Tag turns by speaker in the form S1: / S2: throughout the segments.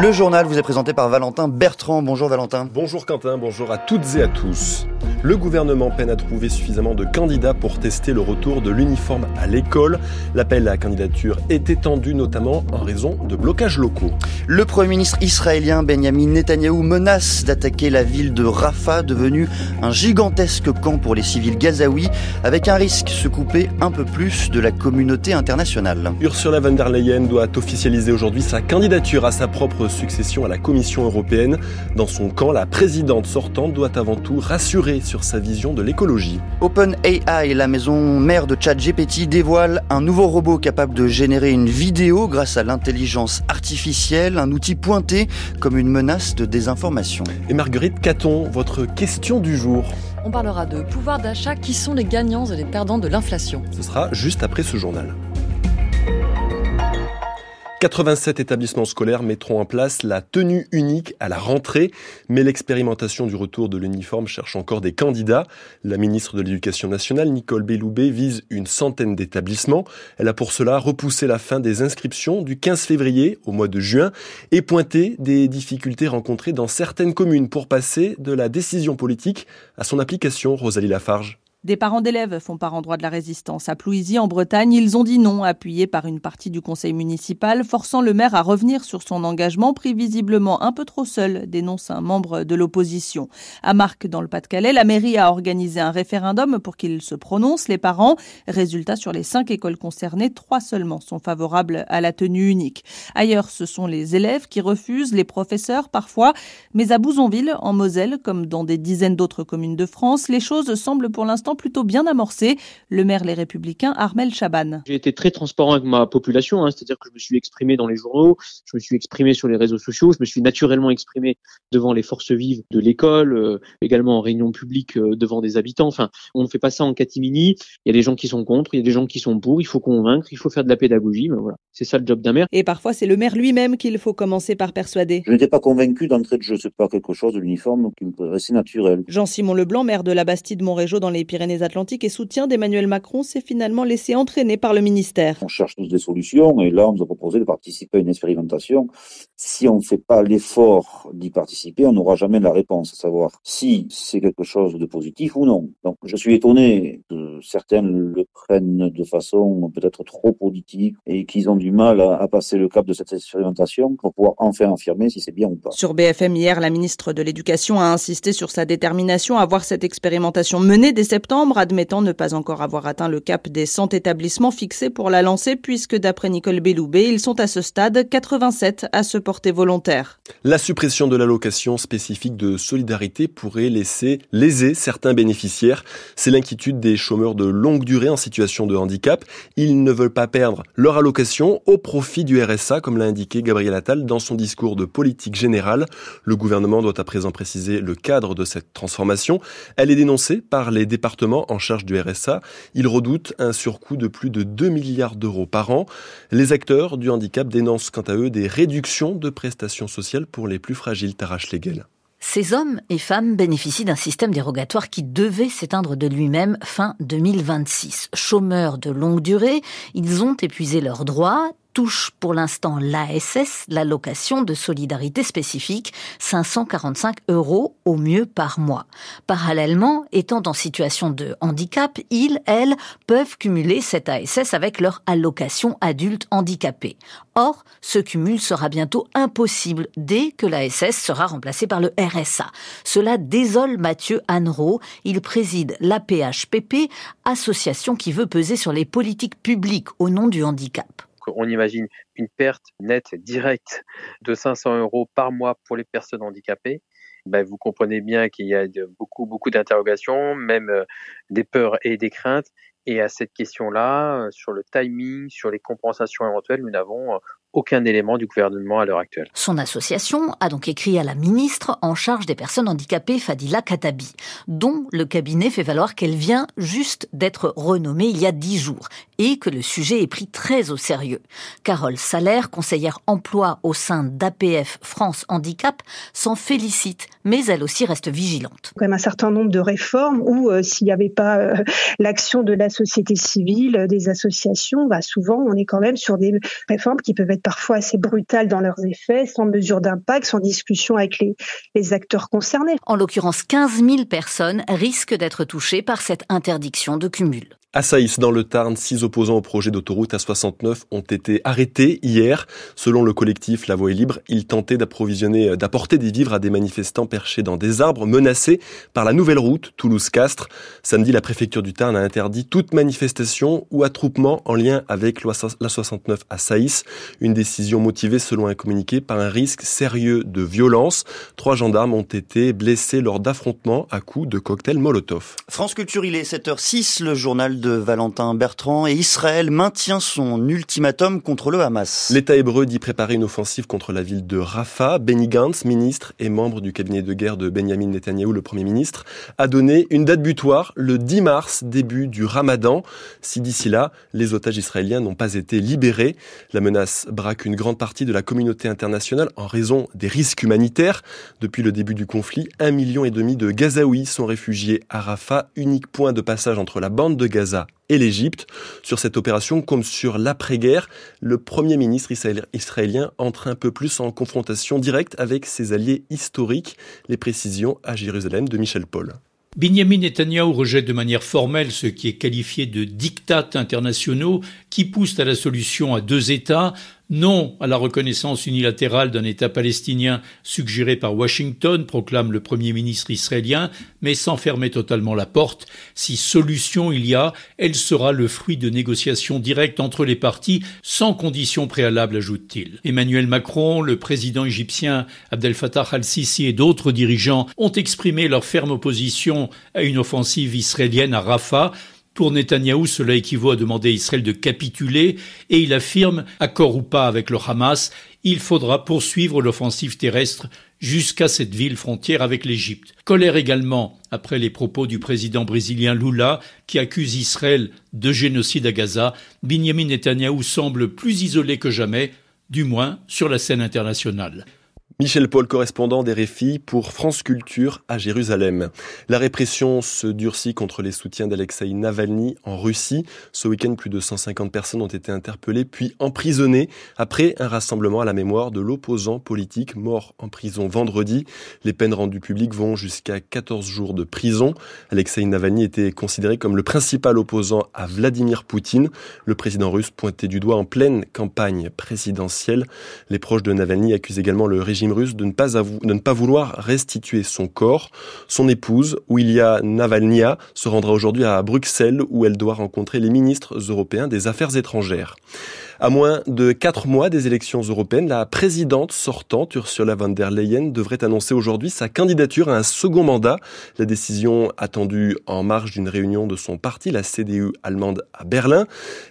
S1: Le journal vous est présenté par Valentin Bertrand. Bonjour Valentin.
S2: Bonjour Quentin, bonjour à toutes et à tous. Le gouvernement peine à trouver suffisamment de candidats pour tester le retour de l'uniforme à l'école. L'appel à la candidature est étendu notamment en raison de blocages locaux.
S1: Le Premier ministre israélien Benjamin Netanyahou menace d'attaquer la ville de Rafah, devenue un gigantesque camp pour les civils gazaouis, avec un risque de se couper un peu plus de la communauté internationale.
S2: Ursula von der Leyen doit officialiser aujourd'hui sa candidature à sa propre succession à la Commission européenne. Dans son camp, la présidente sortante doit avant tout rassurer sur sa vision de l'écologie.
S1: OpenAI, la maison mère de ChatGPT, dévoile un nouveau robot capable de générer une vidéo grâce à l'intelligence artificielle, un outil pointé comme une menace de désinformation.
S2: Et Marguerite Caton, votre question du jour.
S3: On parlera de pouvoir d'achat, qui sont les gagnants et les perdants de l'inflation.
S2: Ce sera juste après ce journal. 87 établissements scolaires mettront en place la tenue unique à la rentrée, mais l'expérimentation du retour de l'uniforme cherche encore des candidats. La ministre de l'Éducation nationale, Nicole Belloubet, vise une centaine d'établissements. Elle a pour cela repoussé la fin des inscriptions du 15 février au mois de juin et pointé des difficultés rencontrées dans certaines communes pour passer de la décision politique à son application, Rosalie Lafarge.
S4: Des parents d'élèves font part en droit de la résistance. À Plouisy, en Bretagne, ils ont dit non, appuyés par une partie du conseil municipal, forçant le maire à revenir sur son engagement, pris visiblement un peu trop seul, dénonce un membre de l'opposition. À Marc, dans le Pas-de-Calais, la mairie a organisé un référendum pour qu'ils se prononcent, les parents. Résultat, sur les cinq écoles concernées, trois seulement sont favorables à la tenue unique. Ailleurs, ce sont les élèves qui refusent, les professeurs parfois. Mais à Bouzonville, en Moselle, comme dans des dizaines d'autres communes de France, les choses semblent pour l'instant plutôt bien amorcé. Le maire Les Républicains, Armel Chaban.
S5: J'ai été très transparent avec ma population, hein, c'est-à-dire que je me suis exprimé dans les journaux, je me suis exprimé sur les réseaux sociaux, je me suis naturellement exprimé devant les forces vives de l'école, euh, également en réunion publique euh, devant des habitants. Enfin, on ne fait pas ça en catimini. Il y a des gens qui sont contre, il y a des gens qui sont pour. Il faut convaincre, il faut faire de la pédagogie. Mais voilà, c'est ça le job d'un maire.
S4: Et parfois, c'est le maire lui-même qu'il faut commencer par persuader.
S6: Je n'étais pas convaincu d'entrée de jeu. C'est pas quelque chose de l'uniforme qui me paraissait naturel.
S4: Jean-Simon Leblanc, maire de la Bastide Montrégeau dans les Pyrénées-Atlantiques et soutien d'Emmanuel Macron, s'est finalement laissé entraîner par le ministère.
S6: On cherche tous des solutions et là, on nous a proposé de participer à une expérimentation. Si on ne fait pas l'effort d'y participer, on n'aura jamais la réponse, à savoir si c'est quelque chose de positif ou non. Donc, je suis étonné que certains le prennent de façon peut-être trop politique et qu'ils ont du mal à, à passer le cap de cette expérimentation pour pouvoir enfin affirmer si c'est bien ou pas.
S4: Sur BFM hier, la ministre de l'Éducation a insisté sur sa détermination à voir cette expérimentation menée dès septembre, admettant ne pas encore avoir atteint le cap des 100 établissements fixés pour la lancer, puisque d'après Nicole Belloubet, ils sont à ce stade 87 à se porter volontaires.
S2: La suppression de l'allocation spécifique de solidarité pourrait laisser léser certains bénéficiaires. C'est l'inquiétude des chômeurs de longue durée en situation de handicap. Ils ne veulent pas perdre leur allocation au profit du RSA, comme l'a indiqué Gabriel Attal dans son discours de politique générale. Le gouvernement doit à présent préciser le cadre de cette transformation. Elle est dénoncée par les départements en charge du RSA. Ils redoutent un surcoût de plus de 2 milliards d'euros par an. Les acteurs du handicap dénoncent quant à eux des réductions de prestations sociales pour les plus fragiles. Tarache Legel.
S7: Ces hommes et femmes bénéficient d'un système dérogatoire qui devait s'éteindre de lui-même fin 2026. Chômeurs de longue durée, ils ont épuisé leurs droits, touchent pour l'instant l'ASS, l'allocation de solidarité spécifique, 545 euros au mieux par mois. Parallèlement, étant en situation de handicap, ils, elles, peuvent cumuler cette ASS avec leur allocation adulte handicapé. Or, ce cumul sera bientôt impossible dès que l'ASS sera remplacée par le RSA. Cela désole Mathieu Annereau. Il préside l'APHPP, association qui veut peser sur les politiques publiques au nom du handicap
S5: on imagine une perte nette directe de 500 euros par mois pour les personnes handicapées. Ben, vous comprenez bien qu'il y a beaucoup, beaucoup d'interrogations, même des peurs et des craintes. Et à cette question-là, sur le timing, sur les compensations éventuelles, nous n'avons aucun élément du gouvernement à l'heure actuelle.
S7: Son association a donc écrit à la ministre en charge des personnes handicapées, Fadila Katabi, dont le cabinet fait valoir qu'elle vient juste d'être renommée il y a dix jours et que le sujet est pris très au sérieux. Carole Salaire, conseillère emploi au sein d'APF France Handicap, s'en félicite, mais elle aussi reste vigilante.
S8: Quand même un certain nombre de réformes où euh, s'il n'y avait pas euh, l'action de la société civile, des associations, bah, souvent on est quand même sur des réformes qui peuvent être parfois assez brutales dans leurs effets, sans mesure d'impact, sans discussion avec les, acteurs concernés.
S7: En l'occurrence, 15 000 personnes risquent d'être touchées par cette interdiction de cumul.
S2: À Saïs, dans le Tarn, six opposants au projet d'autoroute A69 ont été arrêtés hier. Selon le collectif La Voie est libre, ils tentaient d'approvisionner, d'apporter des vivres à des manifestants perchés dans des arbres menacés par la nouvelle route Toulouse-Castres. Samedi, la préfecture du Tarn a interdit toute manifestation ou attroupement en lien avec l'A69 à Saïs. Une décision motivée, selon un communiqué, par un risque sérieux de violence. Trois gendarmes ont été blessés lors d'affrontements à coups de cocktails Molotov.
S1: France Culture, il est 7h06, le journal de Valentin Bertrand et Israël maintient son ultimatum contre le Hamas.
S2: L'État hébreu dit préparer une offensive contre la ville de Rafah. Benny Gantz, ministre et membre du cabinet de guerre de Benjamin Netanyahou, le Premier ministre, a donné une date butoir, le 10 mars, début du Ramadan. Si d'ici là, les otages israéliens n'ont pas été libérés, la menace braque une grande partie de la communauté internationale en raison des risques humanitaires. Depuis le début du conflit, un million et demi de Gazaouis sont réfugiés à Rafah, unique point de passage entre la bande de Gaza et l'Égypte. Sur cette opération, comme sur l'après-guerre, le Premier ministre israélien entre un peu plus en confrontation directe avec ses alliés historiques. Les précisions à Jérusalem de Michel Paul.
S9: Benjamin Netanyahu rejette de manière formelle ce qui est qualifié de dictats internationaux qui poussent à la solution à deux États, non à la reconnaissance unilatérale d'un État palestinien suggéré par Washington, proclame le Premier ministre israélien, mais sans fermer totalement la porte. Si solution il y a, elle sera le fruit de négociations directes entre les parties, sans conditions préalables, ajoute-t-il. Emmanuel Macron, le président égyptien Abdel Fattah al-Sisi et d'autres dirigeants ont exprimé leur ferme opposition à une offensive israélienne à Rafah, pour Netanyahou, cela équivaut à demander à Israël de capituler et il affirme, accord ou pas avec le Hamas, il faudra poursuivre l'offensive terrestre jusqu'à cette ville frontière avec l'Égypte. Colère également après les propos du président brésilien Lula qui accuse Israël de génocide à Gaza. Benjamin Netanyahou semble plus isolé que jamais, du moins sur la scène internationale.
S2: Michel Paul, correspondant des Réfis pour France Culture à Jérusalem. La répression se durcit contre les soutiens d'Alexei Navalny en Russie. Ce week-end, plus de 150 personnes ont été interpellées puis emprisonnées après un rassemblement à la mémoire de l'opposant politique mort en prison vendredi. Les peines rendues publiques vont jusqu'à 14 jours de prison. Alexei Navalny était considéré comme le principal opposant à Vladimir Poutine, le président russe pointé du doigt en pleine campagne présidentielle. Les proches de Navalny accusent également le régime russe de ne, pas ne pas vouloir restituer son corps. Son épouse, Ouilia Navalnya, se rendra aujourd'hui à Bruxelles où elle doit rencontrer les ministres européens des Affaires étrangères. À moins de quatre mois des élections européennes, la présidente sortante, Ursula von der Leyen, devrait annoncer aujourd'hui sa candidature à un second mandat. La décision attendue en marge d'une réunion de son parti, la CDU allemande à Berlin.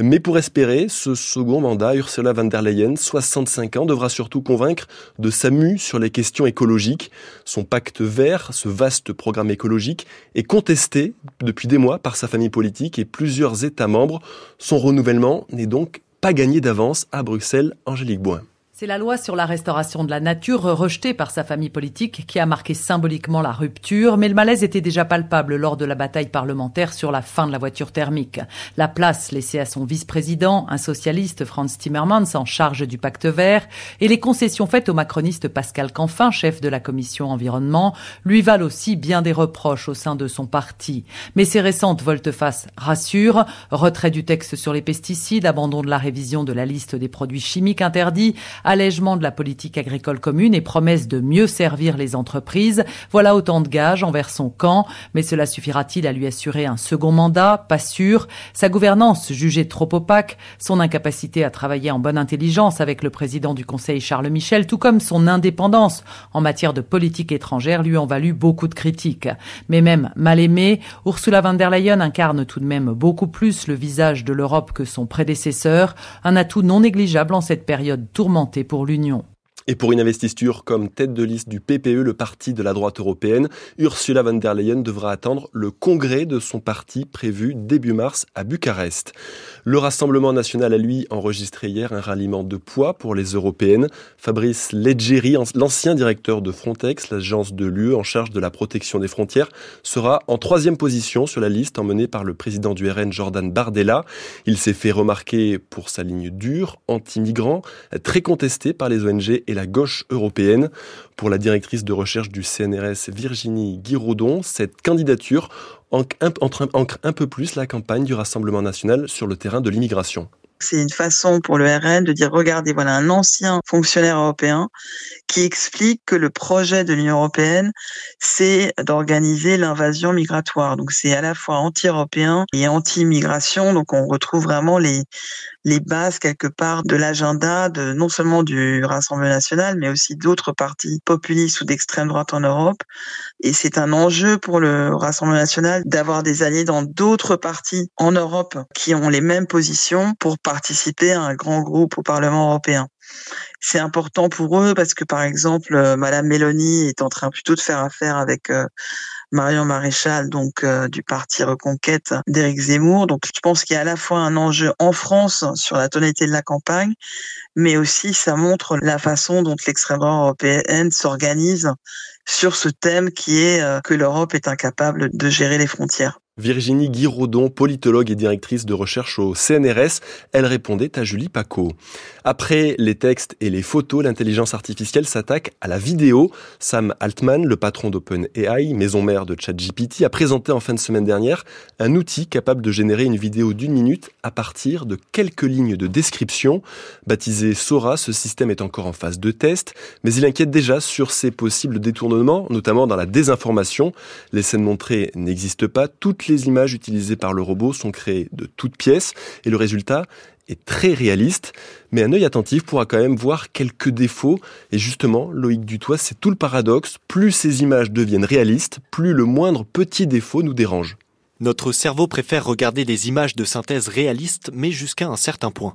S2: Mais pour espérer ce second mandat, Ursula von der Leyen, 65 ans, devra surtout convaincre de sa sur les questions écologiques. Son pacte vert, ce vaste programme écologique, est contesté depuis des mois par sa famille politique et plusieurs États membres. Son renouvellement n'est donc pas gagné d'avance à Bruxelles, Angélique Boin.
S3: C'est la loi sur la restauration de la nature rejetée par sa famille politique qui a marqué symboliquement la rupture, mais le malaise était déjà palpable lors de la bataille parlementaire sur la fin de la voiture thermique. La place laissée à son vice-président, un socialiste Franz Timmermans en charge du pacte vert, et les concessions faites au macroniste Pascal Canfin, chef de la commission environnement, lui valent aussi bien des reproches au sein de son parti. Mais ces récentes volte-face rassurent, retrait du texte sur les pesticides, abandon de la révision de la liste des produits chimiques interdits, allègement de la politique agricole commune et promesse de mieux servir les entreprises. Voilà autant de gages envers son camp, mais cela suffira-t-il à lui assurer un second mandat? Pas sûr. Sa gouvernance jugée trop opaque, son incapacité à travailler en bonne intelligence avec le président du Conseil Charles Michel, tout comme son indépendance en matière de politique étrangère lui ont valu beaucoup de critiques. Mais même mal aimée, Ursula von der Leyen incarne tout de même beaucoup plus le visage de l'Europe que son prédécesseur, un atout non négligeable en cette période tourmentée pour l'Union.
S2: Et pour une investiture comme tête de liste du PPE, le parti de la droite européenne, Ursula von der Leyen devra attendre le congrès de son parti prévu début mars à Bucarest. Le Rassemblement national a lui enregistré hier un ralliement de poids pour les européennes. Fabrice Leggeri, l'ancien directeur de Frontex, l'agence de l'UE en charge de la protection des frontières, sera en troisième position sur la liste emmenée par le président du RN Jordan Bardella. Il s'est fait remarquer pour sa ligne dure, anti-migrant, très contestée par les ONG et la gauche européenne. Pour la directrice de recherche du CNRS Virginie Guiraudon, cette candidature ancre un, peu plus la campagne du Rassemblement national sur le terrain de l'immigration.
S10: C'est une façon pour le RN de dire regardez, voilà un ancien fonctionnaire européen qui explique que le projet de l'Union européenne, c'est d'organiser l'invasion migratoire. Donc c'est à la fois anti-européen et anti-immigration. Donc on retrouve vraiment les, les bases quelque part de l'agenda de non seulement du Rassemblement national, mais aussi d'autres partis populistes ou d'extrême droite en Europe. Et c'est un enjeu pour le Rassemblement national d'avoir des alliés dans d'autres partis en Europe qui ont les mêmes positions pour participer à un grand groupe au Parlement européen. C'est important pour eux parce que, par exemple, euh, Madame Mélanie est en train plutôt de faire affaire avec euh, Marion Maréchal, donc euh, du parti Reconquête d'Éric Zemmour. Donc je pense qu'il y a à la fois un enjeu en France sur la tonalité de la campagne, mais aussi ça montre la façon dont l'extrême droite européenne s'organise sur ce thème qui est que l'Europe est incapable de gérer les frontières.
S2: Virginie Guiraudon, politologue et directrice de recherche au CNRS, elle répondait à Julie Paco. Après les textes et les photos, l'intelligence artificielle s'attaque à la vidéo. Sam Altman, le patron d'OpenAI, maison mère de ChatGPT, a présenté en fin de semaine dernière un outil capable de générer une vidéo d'une minute à partir de quelques lignes de description. Baptisé Sora, ce système est encore en phase de test, mais il inquiète déjà sur ses possibles détournements, notamment dans la désinformation. Les scènes montrées n'existent pas. Les images utilisées par le robot sont créées de toutes pièces et le résultat est très réaliste, mais un œil attentif pourra quand même voir quelques défauts. Et justement, Loïc Dutois, c'est tout le paradoxe. Plus ces images deviennent réalistes, plus le moindre petit défaut nous dérange.
S11: Notre cerveau préfère regarder des images de synthèse réalistes, mais jusqu'à un certain point.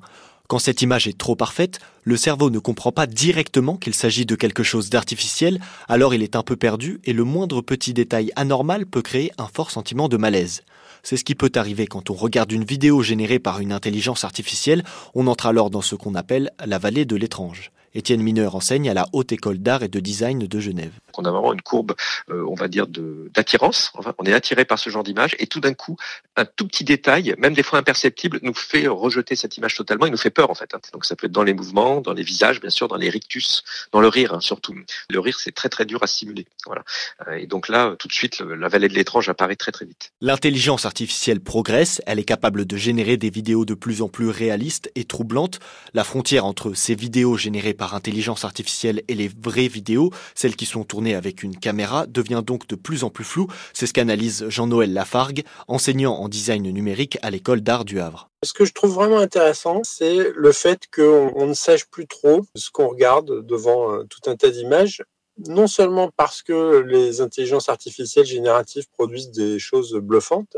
S11: Quand cette image est trop parfaite, le cerveau ne comprend pas directement qu'il s'agit de quelque chose d'artificiel, alors il est un peu perdu et le moindre petit détail anormal peut créer un fort sentiment de malaise. C'est ce qui peut arriver quand on regarde une vidéo générée par une intelligence artificielle, on entre alors dans ce qu'on appelle la vallée de l'étrange. Étienne Mineur enseigne à la Haute École d'Art et de Design de Genève.
S12: On a vraiment une courbe, euh, on va dire, d'attirance. on est attiré par ce genre d'image et tout d'un coup, un tout petit détail, même des fois imperceptible, nous fait rejeter cette image totalement. Il nous fait peur en fait. Donc ça peut être dans les mouvements, dans les visages, bien sûr, dans les rictus, dans le rire hein, surtout. Le rire, c'est très très dur à simuler. Voilà. Euh, et donc là, tout de suite, la vallée de l'étrange apparaît très très vite.
S11: L'intelligence artificielle progresse. Elle est capable de générer des vidéos de plus en plus réalistes et troublantes. La frontière entre ces vidéos générées par intelligence artificielle et les vraies vidéos, celles qui sont tournées avec une caméra, devient donc de plus en plus floue. C'est ce qu'analyse Jean-Noël Lafargue, enseignant en design numérique à l'école d'art du Havre.
S13: Ce que je trouve vraiment intéressant, c'est le fait qu'on ne sache plus trop ce qu'on regarde devant euh, tout un tas d'images non seulement parce que les intelligences artificielles génératives produisent des choses bluffantes,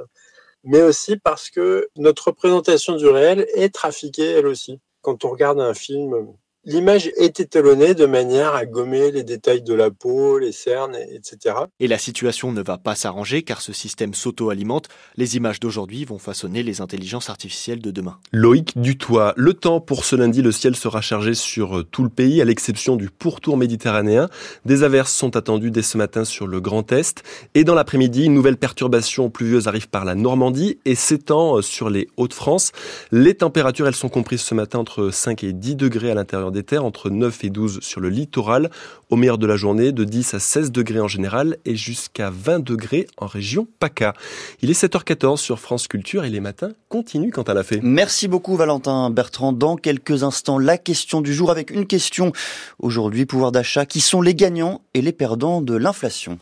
S13: mais aussi parce que notre représentation du réel est trafiquée elle aussi. Quand on regarde un film L'image est étalonnée de manière à gommer les détails de la peau, les cernes, etc.
S11: Et la situation ne va pas s'arranger car ce système s'auto-alimente. Les images d'aujourd'hui vont façonner les intelligences artificielles de demain.
S2: Loïc Dutoit, le temps pour ce lundi, le ciel sera chargé sur euh, tout le pays à l'exception du pourtour méditerranéen. Des averses sont attendues dès ce matin sur le Grand Est. Et dans l'après-midi, une nouvelle perturbation pluvieuse arrive par la Normandie et s'étend euh, sur les Hauts-de-France. Les températures, elles sont comprises ce matin entre 5 et 10 degrés à l'intérieur des terres, entre 9 et 12 sur le littoral, au meilleur de la journée de 10 à 16 degrés en général et jusqu'à 20 degrés en région PACA. Il est 7h14 sur France Culture et les matins continuent quant à la fée.
S1: Merci beaucoup Valentin Bertrand. Dans quelques instants, la question du jour avec une question aujourd'hui, pouvoir d'achat, qui sont les gagnants et les perdants de l'inflation?